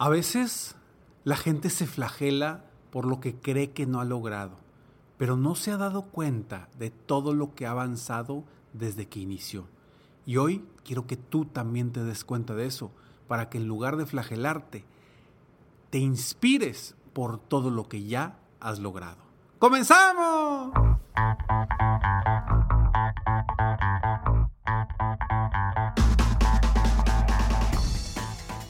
A veces la gente se flagela por lo que cree que no ha logrado, pero no se ha dado cuenta de todo lo que ha avanzado desde que inició. Y hoy quiero que tú también te des cuenta de eso, para que en lugar de flagelarte, te inspires por todo lo que ya has logrado. ¡Comenzamos!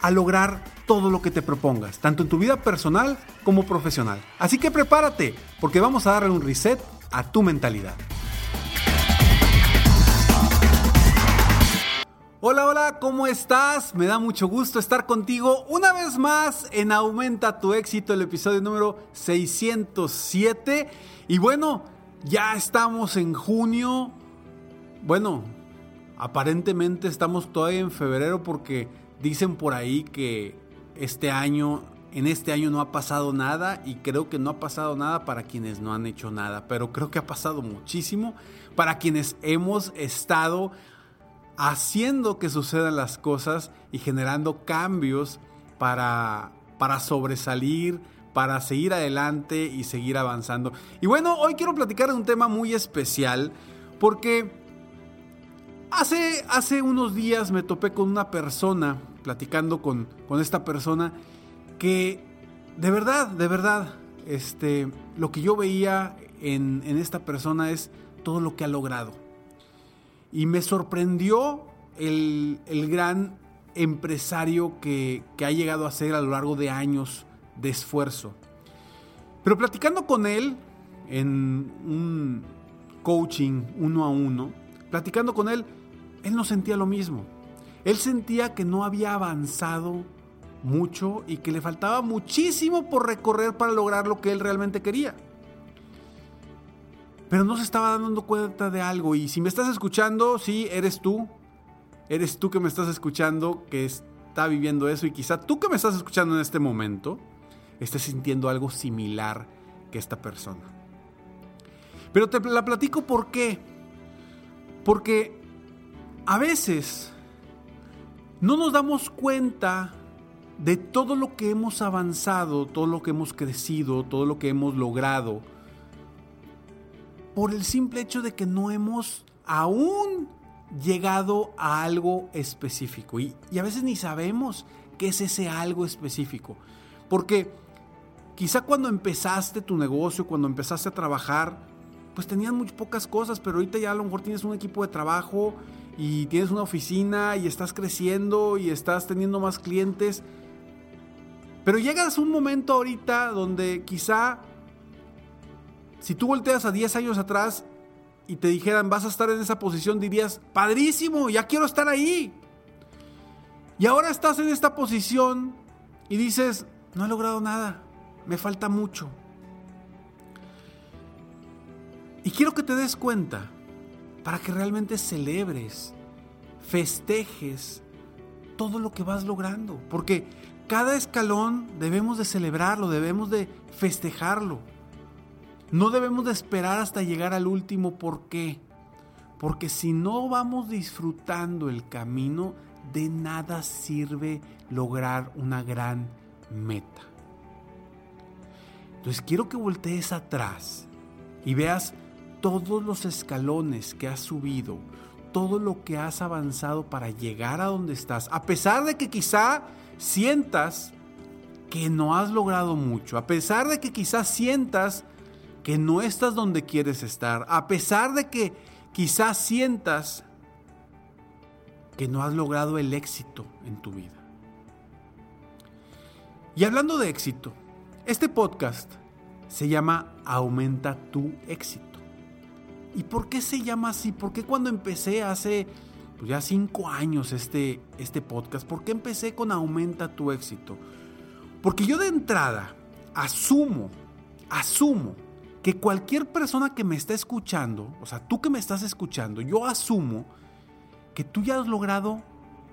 a lograr todo lo que te propongas, tanto en tu vida personal como profesional. Así que prepárate, porque vamos a darle un reset a tu mentalidad. Hola, hola, ¿cómo estás? Me da mucho gusto estar contigo una vez más en Aumenta tu éxito, el episodio número 607. Y bueno, ya estamos en junio. Bueno, aparentemente estamos todavía en febrero porque dicen por ahí que este año, en este año no ha pasado nada y creo que no ha pasado nada para quienes no han hecho nada, pero creo que ha pasado muchísimo para quienes hemos estado haciendo que sucedan las cosas y generando cambios para, para sobresalir, para seguir adelante y seguir avanzando. Y bueno, hoy quiero platicar de un tema muy especial porque hace, hace unos días me topé con una persona platicando con, con esta persona que de verdad, de verdad, este, lo que yo veía en, en esta persona es todo lo que ha logrado. Y me sorprendió el, el gran empresario que, que, ha llegado a ser a lo largo de años de esfuerzo. Pero platicando con él en un coaching uno a uno, platicando con él, él no sentía lo mismo. Él sentía que no había avanzado mucho y que le faltaba muchísimo por recorrer para lograr lo que él realmente quería. Pero no se estaba dando cuenta de algo y si me estás escuchando, sí, eres tú. Eres tú que me estás escuchando, que está viviendo eso y quizá tú que me estás escuchando en este momento, estés sintiendo algo similar que esta persona. Pero te la platico por qué. Porque a veces no nos damos cuenta de todo lo que hemos avanzado, todo lo que hemos crecido, todo lo que hemos logrado, por el simple hecho de que no hemos aún llegado a algo específico. Y, a veces ni sabemos qué es ese algo específico. Porque quizá cuando empezaste tu negocio, cuando empezaste a trabajar, pues tenías muy pocas cosas, pero ahorita ya a lo mejor tienes un equipo de trabajo y tienes una oficina y estás creciendo y estás teniendo más clientes. Pero llegas a un momento ahorita donde quizá si tú volteas a 10 años atrás y te dijeran vas a estar en esa posición, dirías, padrísimo, ya quiero estar ahí. Y ahora estás en esta posición y dices, no he logrado nada, me falta mucho. Y quiero que te des cuenta para que realmente celebres, festejes todo lo que vas logrando. Porque cada escalón debemos de celebrarlo, debemos de festejarlo. No debemos de esperar hasta llegar al último. ¿Por qué? Porque si no vamos disfrutando el camino, de nada sirve lograr una gran meta. Entonces quiero que voltees atrás y veas todos los escalones que has subido, todo lo que has avanzado para llegar a donde estás, a pesar de que quizá sientas que no has logrado mucho, a pesar de que quizás sientas que no estás donde quieres estar, a pesar de que quizás sientas que no has logrado el éxito en tu vida. Y hablando de éxito, este podcast se llama Aumenta tu éxito. ¿Y por qué se llama así? ¿Por qué cuando empecé hace pues ya cinco años este, este podcast, ¿por qué empecé con Aumenta tu éxito? Porque yo de entrada asumo, asumo que cualquier persona que me está escuchando, o sea, tú que me estás escuchando, yo asumo que tú ya has logrado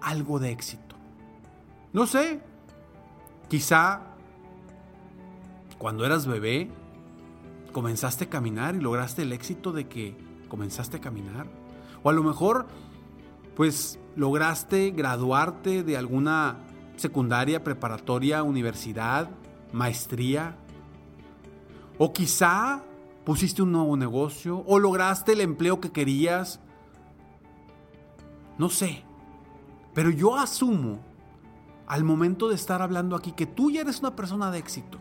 algo de éxito. No sé, quizá cuando eras bebé comenzaste a caminar y lograste el éxito de que comenzaste a caminar. O a lo mejor pues lograste graduarte de alguna secundaria, preparatoria, universidad, maestría. O quizá pusiste un nuevo negocio o lograste el empleo que querías. No sé. Pero yo asumo al momento de estar hablando aquí que tú ya eres una persona de éxito.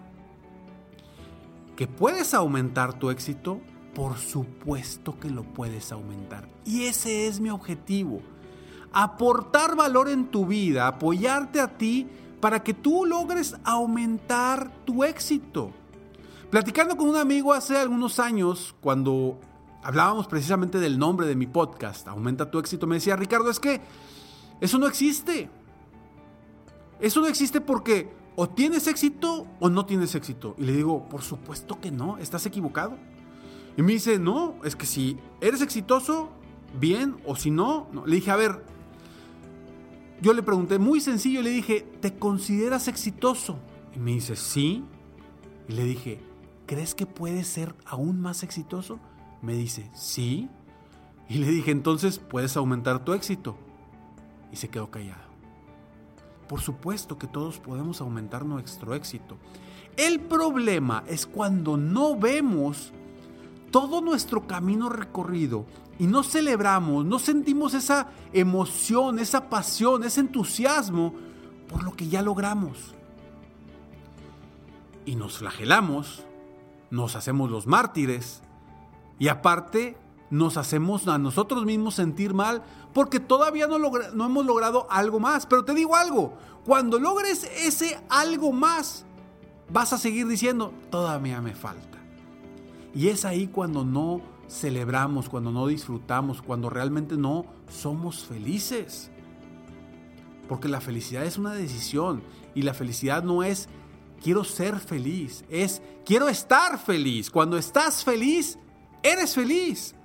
Que puedes aumentar tu éxito, por supuesto que lo puedes aumentar. Y ese es mi objetivo aportar valor en tu vida, apoyarte a ti para que tú logres aumentar tu éxito. Platicando con un amigo hace algunos años, cuando hablábamos precisamente del nombre de mi podcast, Aumenta tu éxito, me decía, Ricardo, es que eso no existe. Eso no existe porque o tienes éxito o no tienes éxito. Y le digo, por supuesto que no, estás equivocado. Y me dice, no, es que si eres exitoso, bien, o si no, no. Le dije, a ver, yo le pregunté, muy sencillo, le dije, ¿te consideras exitoso? Y me dice, sí. Y le dije, ¿crees que puedes ser aún más exitoso? Me dice, sí. Y le dije, entonces puedes aumentar tu éxito. Y se quedó callado. Por supuesto que todos podemos aumentar nuestro éxito. El problema es cuando no vemos todo nuestro camino recorrido y no celebramos, no sentimos esa emoción, esa pasión, ese entusiasmo por lo que ya logramos. Y nos flagelamos, nos hacemos los mártires y aparte nos hacemos a nosotros mismos sentir mal porque todavía no, no hemos logrado algo más. Pero te digo algo, cuando logres ese algo más, vas a seguir diciendo, todavía me falta. Y es ahí cuando no celebramos, cuando no disfrutamos, cuando realmente no somos felices. Porque la felicidad es una decisión y la felicidad no es quiero ser feliz, es quiero estar feliz. Cuando estás feliz, eres feliz.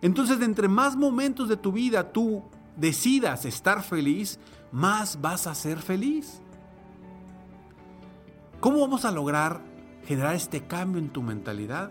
Entonces, entre más momentos de tu vida tú decidas estar feliz, más vas a ser feliz. ¿Cómo vamos a lograr generar este cambio en tu mentalidad?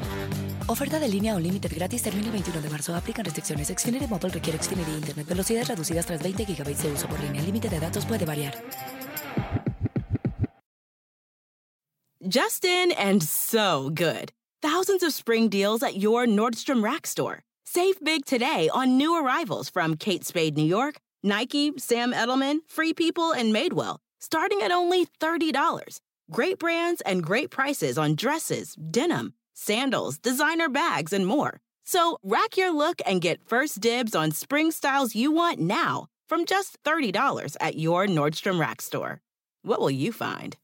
Oferta de línea o límite gratis termina el 21 de marzo. Aplican restricciones. Xfinity Mobile requiere Xfinity Internet. Velocidades reducidas tras 20 GB de uso por línea. El límite de datos puede variar. Justin and so good. Thousands of spring deals at your Nordstrom Rack store. Save big today on new arrivals from Kate Spade New York, Nike, Sam Edelman, Free People, and Madewell, starting at only $30. Great brands and great prices on dresses, denim, sandals, designer bags, and more. So rack your look and get first dibs on spring styles you want now from just $30 at your Nordstrom Rack store. What will you find?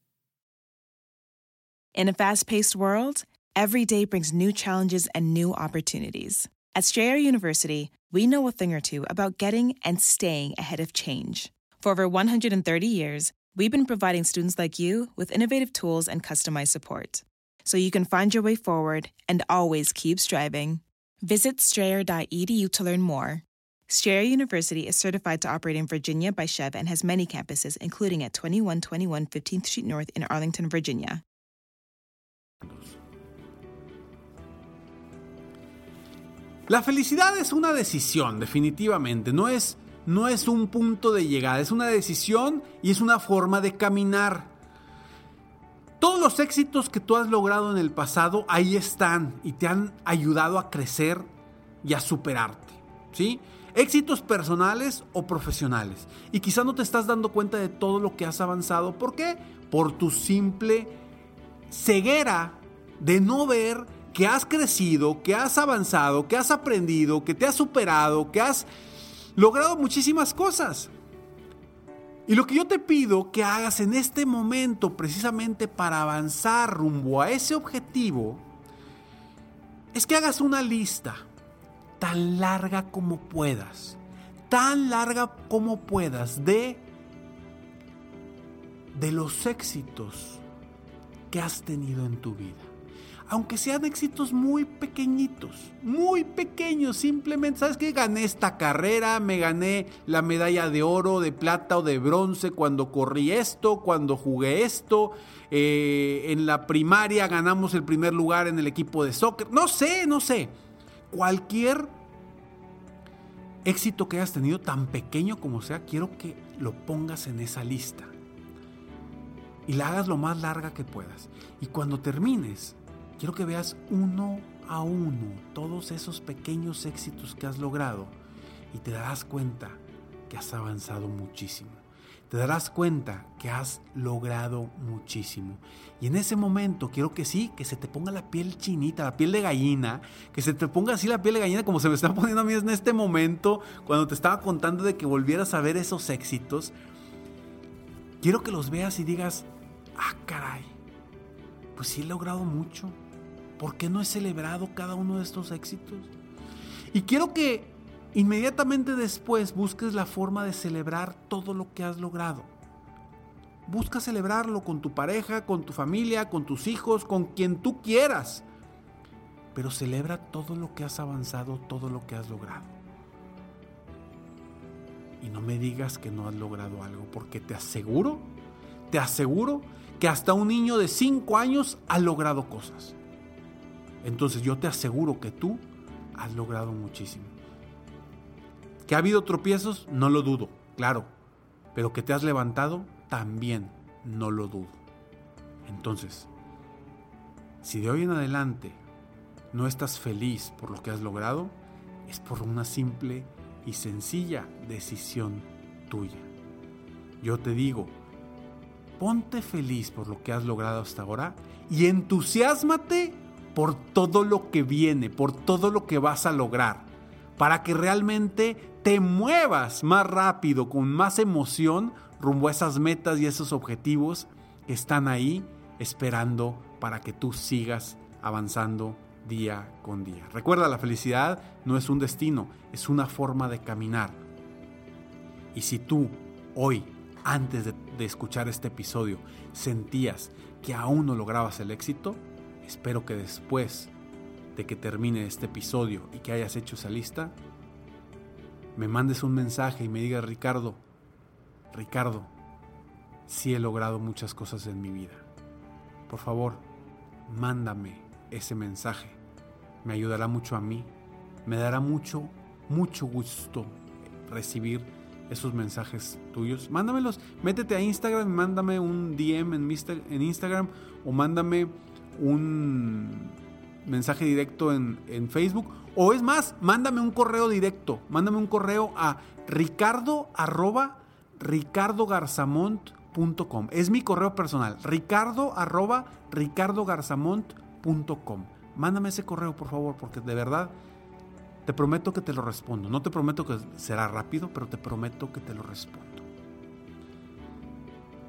In a fast paced world, every day brings new challenges and new opportunities. At Strayer University, we know a thing or two about getting and staying ahead of change. For over 130 years, we've been providing students like you with innovative tools and customized support so you can find your way forward and always keep striving. Visit strayer.edu to learn more. Strayer University is certified to operate in Virginia by Chev and has many campuses, including at 2121 15th Street North in Arlington, Virginia. La felicidad es una decisión, definitivamente. No es, no es un punto de llegada, es una decisión y es una forma de caminar. Todos los éxitos que tú has logrado en el pasado ahí están y te han ayudado a crecer y a superarte. ¿Sí? Éxitos personales o profesionales. Y quizá no te estás dando cuenta de todo lo que has avanzado. ¿Por qué? Por tu simple ceguera de no ver que has crecido, que has avanzado, que has aprendido, que te has superado, que has logrado muchísimas cosas. Y lo que yo te pido que hagas en este momento, precisamente para avanzar rumbo a ese objetivo, es que hagas una lista tan larga como puedas, tan larga como puedas de de los éxitos que has tenido en tu vida aunque sean éxitos muy pequeñitos, muy pequeños, simplemente, ¿sabes qué? Gané esta carrera, me gané la medalla de oro, de plata o de bronce cuando corrí esto, cuando jugué esto, eh, en la primaria ganamos el primer lugar en el equipo de soccer, no sé, no sé, cualquier éxito que hayas tenido, tan pequeño como sea, quiero que lo pongas en esa lista y la hagas lo más larga que puedas. Y cuando termines, Quiero que veas uno a uno todos esos pequeños éxitos que has logrado y te darás cuenta que has avanzado muchísimo. Te darás cuenta que has logrado muchísimo. Y en ese momento quiero que sí, que se te ponga la piel chinita, la piel de gallina, que se te ponga así la piel de gallina como se me está poniendo a mí en este momento cuando te estaba contando de que volvieras a ver esos éxitos. Quiero que los veas y digas, ah, caray, pues sí he logrado mucho ¿Por qué no he celebrado cada uno de estos éxitos? Y quiero que inmediatamente después busques la forma de celebrar todo lo que has logrado. Busca celebrarlo con tu pareja, con tu familia, con tus hijos, con quien tú quieras. Pero celebra todo lo que has avanzado, todo lo que has logrado. Y no me digas que no has logrado algo, porque te aseguro, te aseguro que hasta un niño de 5 años ha logrado cosas. Entonces yo te aseguro que tú has logrado muchísimo. Que ha habido tropiezos, no lo dudo, claro. Pero que te has levantado, también no lo dudo. Entonces, si de hoy en adelante no estás feliz por lo que has logrado, es por una simple y sencilla decisión tuya. Yo te digo, ponte feliz por lo que has logrado hasta ahora y entusiasmate por todo lo que viene, por todo lo que vas a lograr, para que realmente te muevas más rápido, con más emoción, rumbo a esas metas y esos objetivos que están ahí esperando para que tú sigas avanzando día con día. Recuerda, la felicidad no es un destino, es una forma de caminar. Y si tú hoy, antes de, de escuchar este episodio, sentías que aún no lograbas el éxito, Espero que después de que termine este episodio y que hayas hecho esa lista, me mandes un mensaje y me digas, Ricardo, Ricardo, sí he logrado muchas cosas en mi vida. Por favor, mándame ese mensaje. Me ayudará mucho a mí. Me dará mucho, mucho gusto recibir esos mensajes tuyos. Mándamelos. Métete a Instagram, mándame un DM en, en Instagram o mándame un mensaje directo en, en Facebook. O es más, mándame un correo directo. Mándame un correo a ricardo arroba ricardogarzamont.com. Es mi correo personal. Ricardo arroba ricardogarzamont.com. Mándame ese correo, por favor, porque de verdad te prometo que te lo respondo. No te prometo que será rápido, pero te prometo que te lo respondo.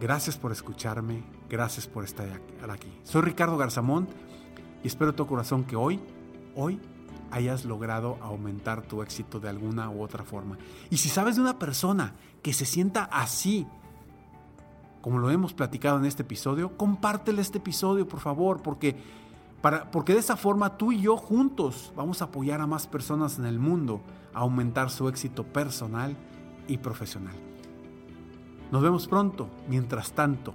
Gracias por escucharme, gracias por estar aquí. Soy Ricardo Garzamont y espero de todo corazón que hoy, hoy hayas logrado aumentar tu éxito de alguna u otra forma. Y si sabes de una persona que se sienta así, como lo hemos platicado en este episodio, compártele este episodio, por favor, porque, para, porque de esa forma tú y yo juntos vamos a apoyar a más personas en el mundo a aumentar su éxito personal y profesional. Nos vemos pronto. Mientras tanto,